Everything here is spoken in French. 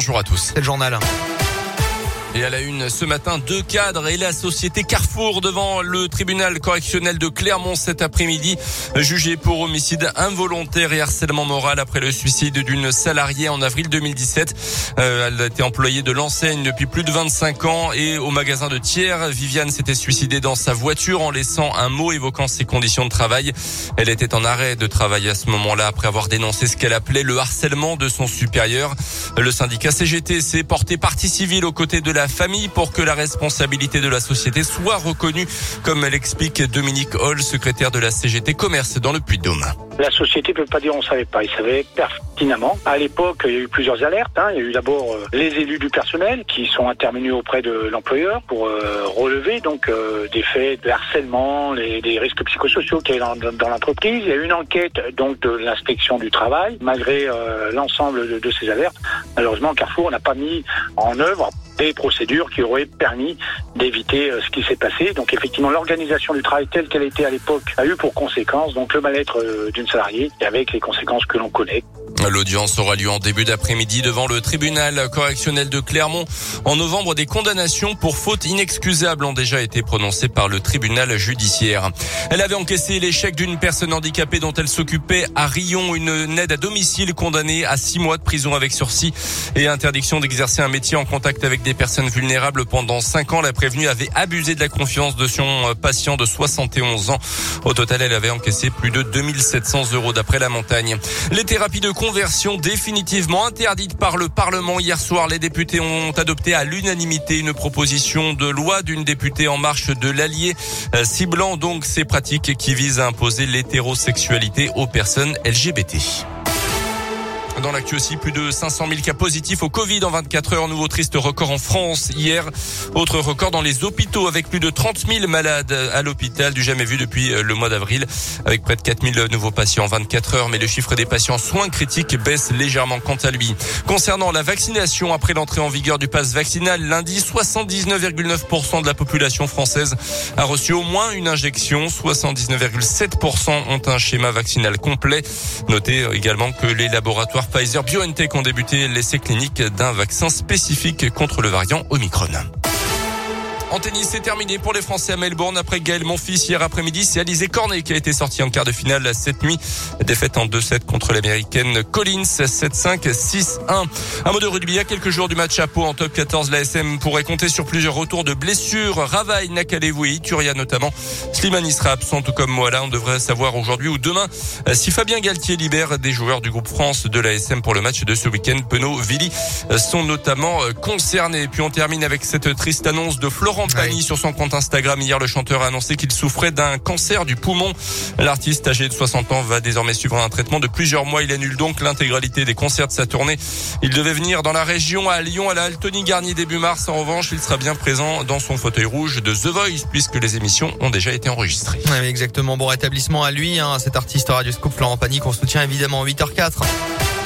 bonjour à tous. C'est le journal. Et à la une ce matin, deux cadres et la société Carrefour devant le tribunal correctionnel de Clermont cet après-midi, jugés pour homicide involontaire et harcèlement moral après le suicide d'une salariée en avril 2017. Euh, elle a été employée de l'enseigne depuis plus de 25 ans et au magasin de tiers, Viviane s'était suicidée dans sa voiture en laissant un mot évoquant ses conditions de travail. Elle était en arrêt de travail à ce moment-là après avoir dénoncé ce qu'elle appelait le harcèlement de son supérieur. Le syndicat CGT s'est porté partie civile aux côtés de la la famille pour que la responsabilité de la société soit reconnue, comme l'explique Dominique Hall, secrétaire de la CGT Commerce dans le Puy-de-Dôme. La société peut pas dire on savait pas, il savait pertinemment. À l'époque, il y a eu plusieurs alertes. Hein. Il y a eu d'abord euh, les élus du personnel qui sont intervenus auprès de l'employeur pour euh, relever donc euh, des faits de harcèlement, des risques psychosociaux qu'il y dans, l'entreprise. Il y a eu une enquête donc de l'inspection du travail. Malgré l'ensemble de, ces alertes, malheureusement Carrefour n'a pas mis en œuvre des procédures qui auraient permis d'éviter euh, ce qui s'est passé. Donc effectivement, l'organisation du travail telle qu'elle était à l'époque a eu pour conséquence donc le mal-être euh, d'une salariée avec les conséquences que l'on connaît. L'audience aura lieu en début d'après-midi devant le tribunal correctionnel de Clermont. En novembre, des condamnations pour fautes inexcusables ont déjà été prononcées par le tribunal judiciaire. Elle avait encaissé l'échec d'une personne handicapée dont elle s'occupait à Rion, une aide à domicile condamnée à six mois de prison avec sursis et interdiction d'exercer un métier en contact avec des personnes vulnérables pendant cinq ans. La prévenue avait abusé de la confiance de son patient de 71 ans. Au total, elle avait encaissé plus de 2700 euros d'après la montagne. Les thérapies de conversion définitivement interdite par le Parlement. Hier soir, les députés ont adopté à l'unanimité une proposition de loi d'une députée en marche de l'Allier, euh, ciblant donc ces pratiques qui visent à imposer l'hétérosexualité aux personnes LGBT. Dans l'actu aussi, plus de 500 000 cas positifs au Covid en 24 heures. Nouveau triste record en France hier. Autre record dans les hôpitaux avec plus de 30 000 malades à l'hôpital, du jamais vu depuis euh, le mois d'avril, avec près de 4 000 nouveaux patients en 24 heures. Mais le chiffre des patients soins critiques baisse légèrement quant à lui. Concernant la vaccination, après l'entrée en vigueur du pass vaccinal lundi, 79,9% de la population française a reçu au moins une injection. 79,7% ont un schéma vaccinal complet. Notez également que les laboratoires Pfizer BioNTech ont débuté l'essai clinique d'un vaccin spécifique contre le variant Omicron. En tennis, c'est terminé pour les Français à Melbourne après Gaël Monfils hier après-midi. C'est Alizé Cornet qui a été sorti en quart de finale cette nuit. Défaite en 2-7 contre l'américaine Collins 7-5, 6-1. Un mot de rugby à quelques jours du match à Pau en top 14. La SM pourrait compter sur plusieurs retours de blessures. Ravaille, Nakalevu et Ituria notamment. Slimani sera absent tout comme Moala. On devrait savoir aujourd'hui ou demain si Fabien Galtier libère des joueurs du groupe France de la SM pour le match de ce week-end. Penaud, Vili sont notamment concernés. Puis on termine avec cette triste annonce de Florent sur son compte Instagram. Hier, le chanteur a annoncé qu'il souffrait d'un cancer du poumon. L'artiste âgé de 60 ans va désormais suivre un traitement de plusieurs mois. Il annule donc l'intégralité des concerts de sa tournée. Il devait venir dans la région à Lyon à la Altony Garnier début mars. En revanche, il sera bien présent dans son fauteuil rouge de The Voice puisque les émissions ont déjà été enregistrées. exactement. Bon rétablissement à lui, hein, cet artiste Radio Scoop Florent Panique. On soutient évidemment 8h04.